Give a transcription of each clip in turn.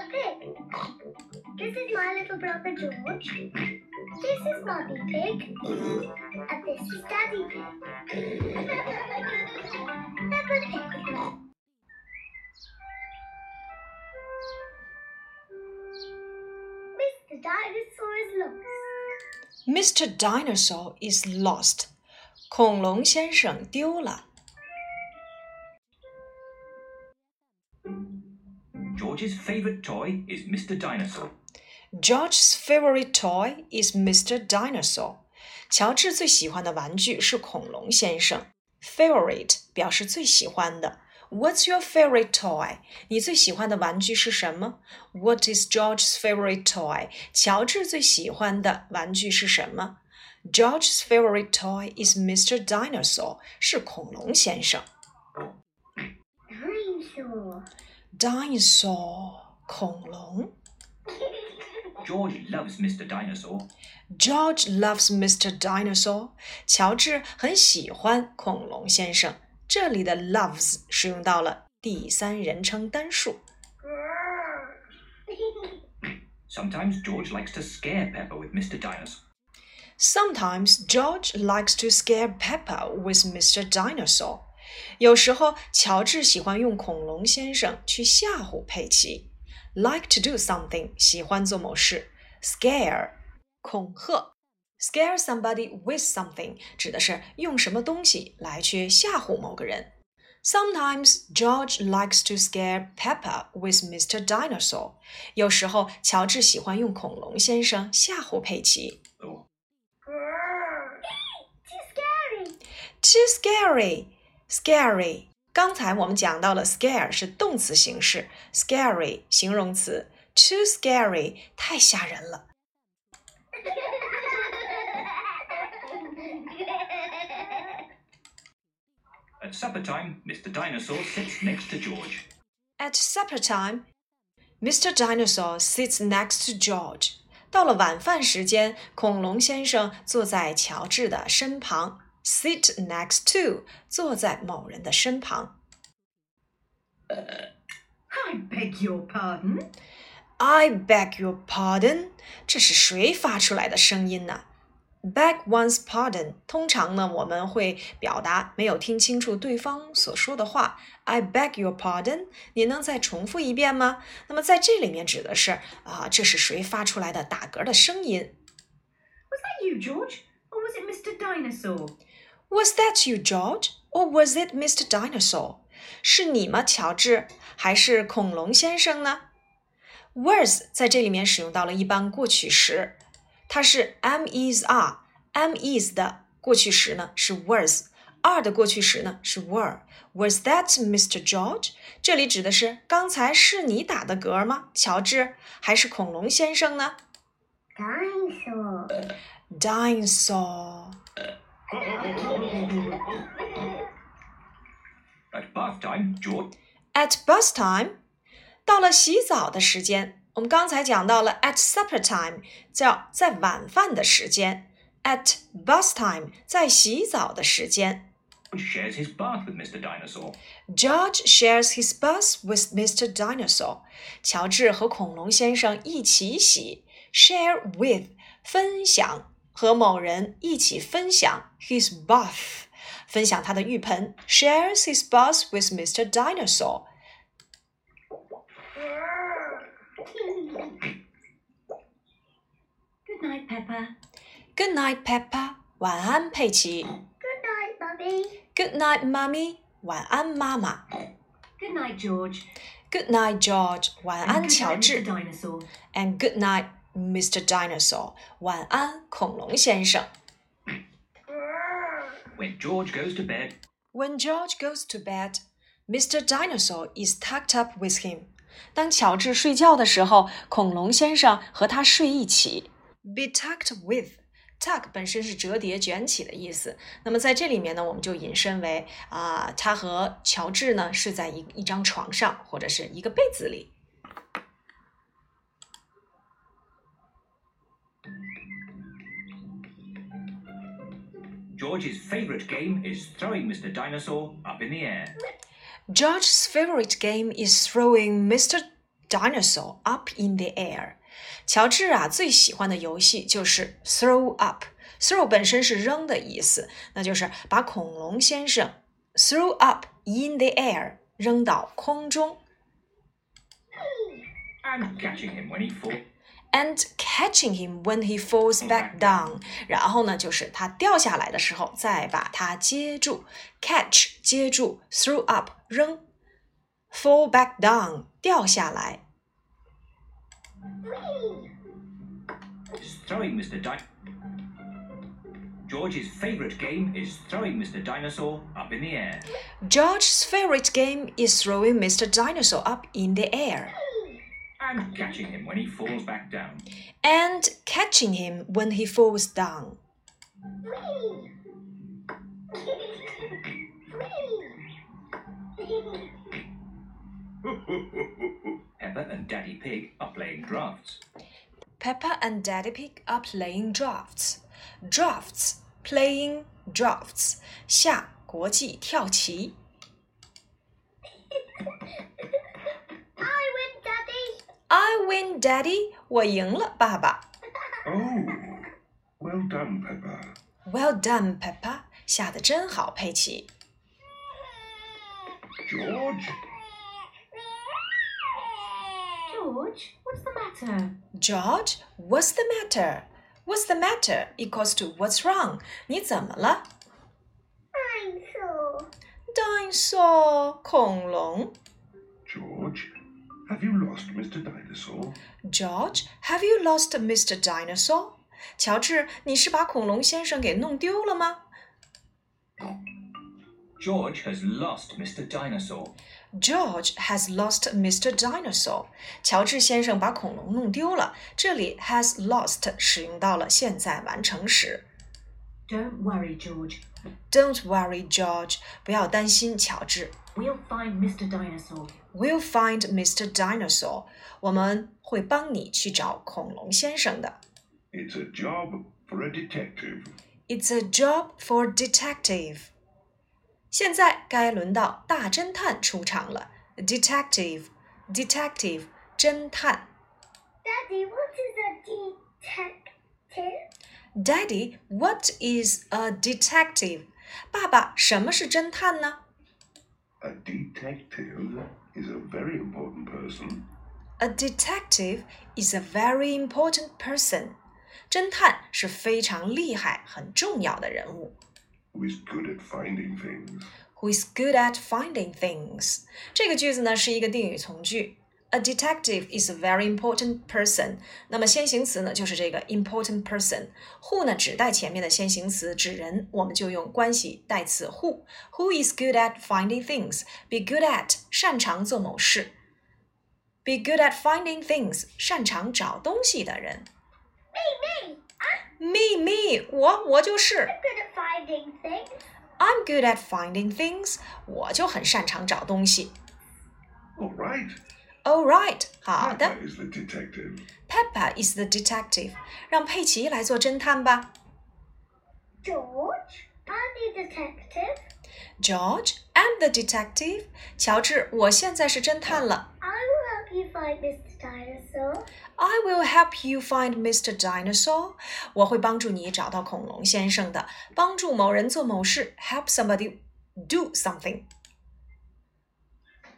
a pig. This is my little brother George. This is Mummy Pig. And this is Daddy Pig. Peppa Pig. Mr. Dinosaur is lost. Mr. Dinosaur is lost. 恐龙先生丢了。 George's favourite toy is Mr. Dinosaur. George's favorite toy is Mr. Dinosaur. 乔治最喜欢的玩具是恐龙先生。Favorite 表示最喜欢的。What's your favorite toy？你最喜欢的玩具是什么？What is George's favorite toy？乔治最喜欢的玩具是什么？George's favorite toy is Mr. Dinosaur，是恐龙先生。 Dinosaur. Dinosaur，恐龙。 George loves Mr. Dinosaur. George loves Mr. Dinosaur。乔治很喜欢恐龙先生。这里的 loves 使用到了第三人称单数。 Sometimes George likes to scare Pepper with Mr. Dinosaur. Sometimes George likes to scare Peppa with Mr. Dinosaur。 有时候，乔治喜欢用恐龙先生去吓唬佩奇。Like to do something，喜欢做某事。Scare，恐吓。Scare somebody with something 指的是用什么东西来去吓唬某个人。Sometimes George likes to scare Peppa with Mr. Dinosaur。有时候，乔治喜欢用恐龙先生吓唬佩奇。 Oh, Too scary. Too scary, scary。刚才我们讲到了 scare 是动词形式，scary 形容词，too scary 太吓人了。 at supper time, Mr. Dinosaur sits next to George. At supper time, Mr. Dinosaur sits next to George. 到了晚饭时间，恐龙先生坐在乔治的身旁。 Sit next to 坐在某人的身旁。 I beg your pardon. I beg your pardon，这是谁发出来的声音呢？Beg one's pardon，通常呢我们会表达没有听清楚对方所说的话。I beg your pardon，你能再重复一遍吗？那么在这里面指的是啊，这是谁发出来的打嗝的声音 Was that you, George? Or was it Mr. Dinosaur? ？Was that you, George? Or was it Mr. Dinosaur？是你吗，乔治？还是恐龙先生呢？Was 在这里面使用到了一般过去时，它是 am is are。am is 的过去时呢是 was，are 的过去时呢是 were。Was that Mr. George？这里指的是刚才是你打的嗝吗，乔治？还是恐龙先生呢 Dinosaur. ？Dinosaur。 At bath time, George At bus time，到了洗澡的时间。我们刚才讲到了 at supper time，叫在晚饭的时间。At bus time，在洗澡的时间。 shares his bath with Mr. Dinosaur. George shares his bus with Mr. Dinosaur。乔治和恐龙先生一起洗。Share with 分享， 和某人一起分享 his bath，分享他的浴盆。Shares his bath with Mr. Dinosaur。 Good night, Peppa. Good night, Peppa。晚安，佩奇。 Good night, Mummy. Good night, Mommy。晚安，妈妈。 Good night, George. Good night, George。晚 And 安， good 乔 night, 治 Mr. Dinosaur. And good night, Mr. Dinosaur。晚安，恐龙先生。When George goes to bed, When George goes to bed, Mr. Dinosaur is tucked up with him. 当乔治睡觉的时候，恐龙先生和他睡一起。Be tucked with. Tuck 本身是折叠、卷起的意思。那么在这里面呢，我们就引申为啊、他和乔治呢睡在一一张床上或者是一个被子里。George's favourite game is throwing Mr. Dinosaur up in the air. George's favorite game is throwing Mr. dinosaur up in the air。乔治啊，最喜欢的游戏就是 throw up。throw 本身是扔的意思，那就是把恐龙先生 throw up in the air，扔到空中。 And catching him when he falls. and catching him when he falls back down。然后呢，就是他掉下来的时候，再把他接住，catch 接住，throw up 扔，fall back down 掉下来。 is throwing Mr. Di- George's favourite game is throwing Mr. Dinosaur up in the air. George's favorite game is throwing Mr. Dinosaur up in the air And catching him when he falls back down. and catching him when he falls down. Peppa and Daddy Pig are playing drafts. Peppa and Daddy Pig are playing drafts. Drafts, playing drafts. 下国际跳棋。 win, Daddy. 我赢了，爸爸。 Oh, well done, Peppa. Well done, Peppa. 下的真好，佩奇。 George? George, what's the matter? George, what's the matter? What's the matter equals to what's wrong? 你怎么了 I'm so. Dinosaur 恐龙。 George? Have you lost Mr. Dinosaur? George, have you lost Mr. Dinosaur? 乔治，你是把恐龙先生给弄丢了吗 George has lost Mr. Dinosaur. George has lost Mr. Dinosaur. 乔治先生把恐龙弄丢了。这里 has lost 使用到了现在完成时。 Don't worry, George. Don't worry, George. 不要担心，乔治。 We'll find Mr. Dinosaur. We'll find Mr. Dinosaur. 我们会帮你去找恐龙先生的。 It's a job for a detective. It's a job for detective. 现在该轮到大侦探出场了。Detective, detective，侦探。 Daddy, what is a detective? Daddy, what is a detective? 爸爸，什么是侦探呢 A detective is a very important person. A detective is a very important person. 侦探是非常厉害、很重要的人物。 who is good at finding things. Who is good at finding things？这个句子呢是一个定语从句。 A detective is a very important person。那么先行词呢就是这个 important person。who 呢指代前面的先行词指人，我们就用关系代词 who。Who is good at finding things? Be good at 擅长做某事。Be good at finding things 擅长找东西的人。 Me, me. Me me 我我就是。 I'm good at finding things. I'm good at finding things。我就很擅长找东西。 All right. All right，好的。 Peppa is the detective. Peppa is the detective，让佩奇来做侦探吧。 George, I'm the detective. George, I'm the detective。乔治，我现在是侦探了。 I will help you find Mr. Dinosaur. I will help you find Mr. Dinosaur。我会帮助你找到恐龙先生的。帮助某人做某事，help somebody do something。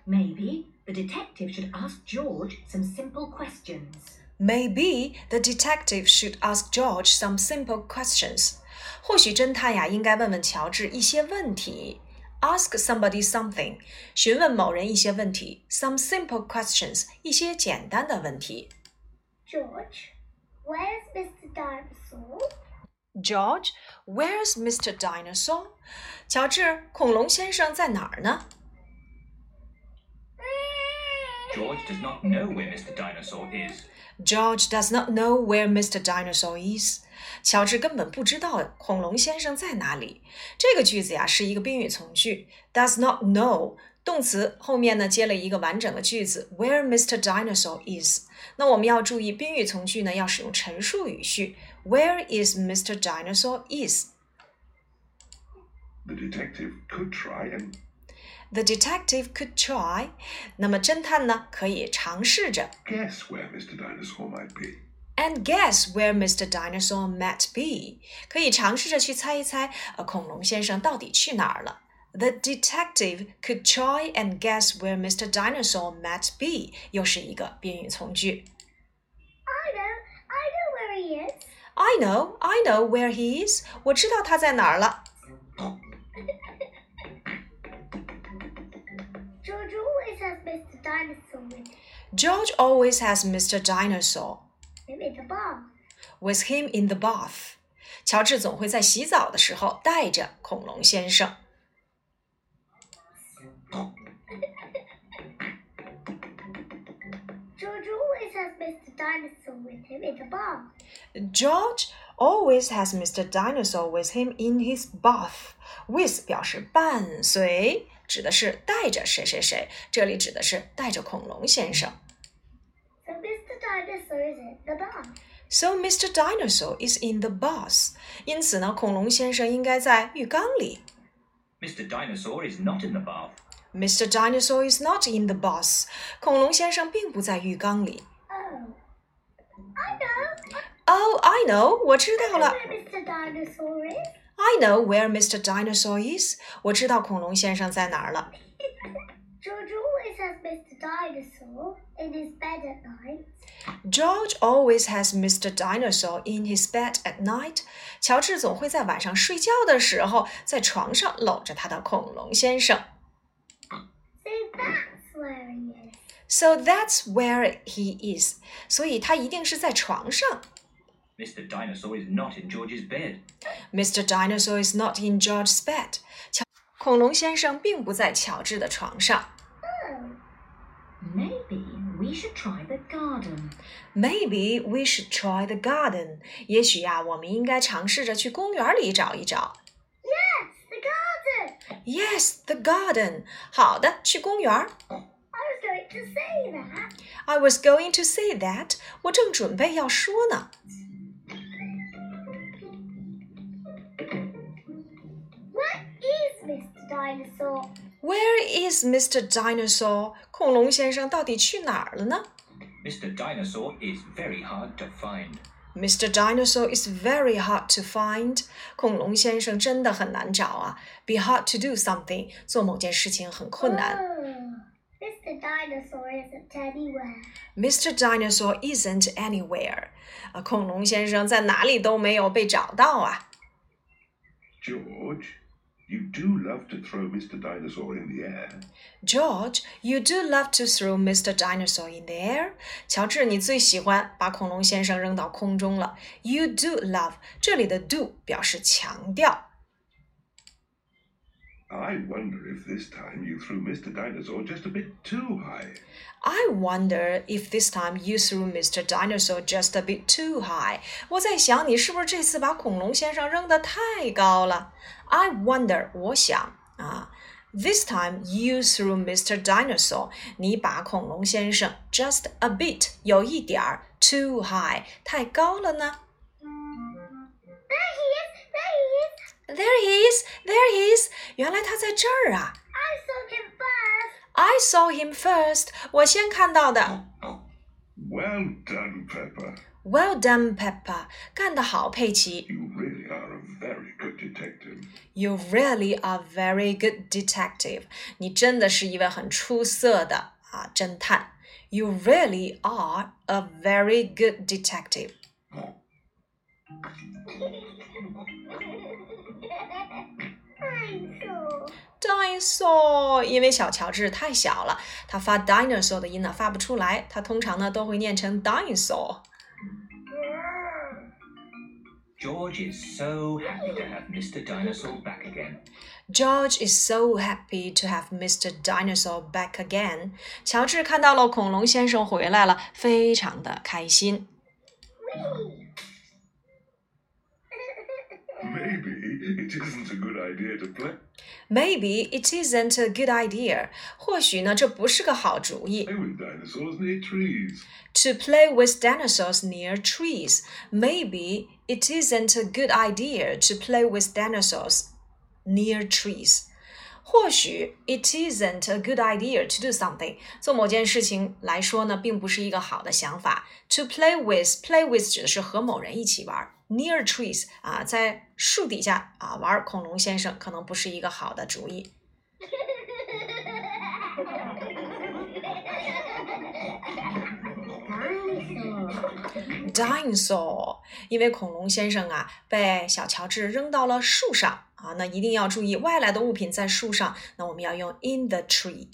Maybe the detective should ask George some simple questions. Maybe the detective should ask George some simple questions. 或许侦探呀应该问问乔治一些问题。Ask somebody something，询问某人一些问题。Some simple questions，一些简单的问题。 George, where's Mr. Dinosaur? George, where's Mr. Dinosaur? 乔治，恐龙先生在哪儿呢 George does not know where Mr. Dinosaur is. George does not know where Mr. Dinosaur is. 乔治根本不知道恐龙先生在哪里。这个句子呀是一个宾语从句，does not know 动词后面呢接了一个完整的句子，where Mr. Dinosaur is。那我们要注意宾语从句呢要使用陈述语序，Where is Mr. Dinosaur is？ The detective could try and The detective could try，那么侦探呢可以尝试着 Guess where Mr. Dinosaur might be. and guess where Mr. Dinosaur might be，可以尝试着去猜一猜，呃，恐龙先生到底去哪儿了。The detective could try and guess where Mr. Dinosaur might be，又是一个宾语从句。 I know, I know where he is. I know, I know where he is。我知道他在哪儿了。 always has Mr. Dinosaur with him. George always has Mr. Dinosaur Him in the bar. with him in the bath。乔治总会在洗澡的时候带着恐龙先生。 George always has Mr. Dinosaur with him in the bar. George always has Mr. Dinosaur with him in his bath. With 表示伴随， 指的是带着谁谁谁，这里指的是带着恐龙先生。 So Mr. Dinosaur is in the bar. So Mr. Dinosaur is in the bath. 因此呢，恐龙先生应该在浴缸里。 Mr. Dinosaur is not in the bath. Mr. Dinosaur is not in the bath. 恐龙先生并不在浴缸里。 Oh, I know. Oh, I know，我知道了。 Where Mr. Dinosaur is. I know where Mr. Dinosaur is。我知道恐龙先生在哪儿了。 George always has Mr. Dinosaur in his bed at night. George always has Mr. Dinosaur in his bed at night. 乔治总会在晚上睡觉的时候，在床上搂着他的恐龙先生。 So that's where he is. So that's where he is. 所以他一定是在床上。 Mr. Dinosaur is not in George's bed. Mr. Dinosaur is not in George's bed. 乔恐龙先生并不在乔治的床上。 Oh, Maybe we should try the garden. Maybe we should try the garden. 也许呀、我们应该尝试着去公园里找一找。 yes, the garden. Yes, the garden. 好的，去公园。 I was going to say that. I was going to say that. 我正准备要说呢。 Dinosaur? Where is Mr. Dinosaur? 恐龙先生到底去哪儿了呢 Mr. Dinosaur is very hard to find. Mr. Dinosaur is very hard to find. 恐龙先生真的很难找啊。Be hard to do something，做某件事情很困难。 Oh, Mr. Dinosaur isn't anywhere. Mr. Dinosaur isn't anywhere. 啊，恐龙先生在哪里都没有被找到啊。 George, you do love to throw Mr. Dinosaur in the air. George, you do love to throw Mr. Dinosaur in the air. 乔治，你最喜欢把恐龙先生扔到空中了。You do love，这里的 do 表示强调。 I wonder if this time you threw Mr. Dinosaur just a bit too high. I wonder if this time you threw Mr. Dinosaur just a bit too high. 我在想，你是不是这次把恐龙先生扔得太高了？I wonder，我想啊，this time you threw Mr. Dinosaur，你把恐龙先生 just a bit 有一点儿 too high 太高了呢 There he is! There he is! 原来他在这儿啊！I saw him first. I saw him first. 我先看到的。Well done, Peppa. Well done, Peppa. 干得好，佩奇。You really are a very good detective. You really are very good detective. 你真的是一位很出色的啊侦探。You really are a very good detective. Dinosaur. Dinosaur，因为小乔治太小了，他发 dinosaur 的音呢发不出来，他通常呢都会念成 dinosaur。George is so happy to have Mr. Dinosaur back again. George is so happy to have Mr. Dinosaur back again。乔治看到了恐龙先生回来了，非常的开心。it isn't a good idea to play Maybe it isn't a good idea。或许呢，这不是个好主意。 with dinosaurs near trees. To play with dinosaurs near trees. Maybe it isn't a good idea to play with dinosaurs near trees. 或许 it isn't a good idea to do something，做某件事情来说呢，并不是一个好的想法。To play with，play with 指的是和某人一起玩。Near trees 啊，在树底下啊玩恐龙先生可能不是一个好的主意。Dinosaur，因为恐龙先生啊被小乔治扔到了树上啊，那一定要注意外来的物品在树上，那我们要用 in the tree。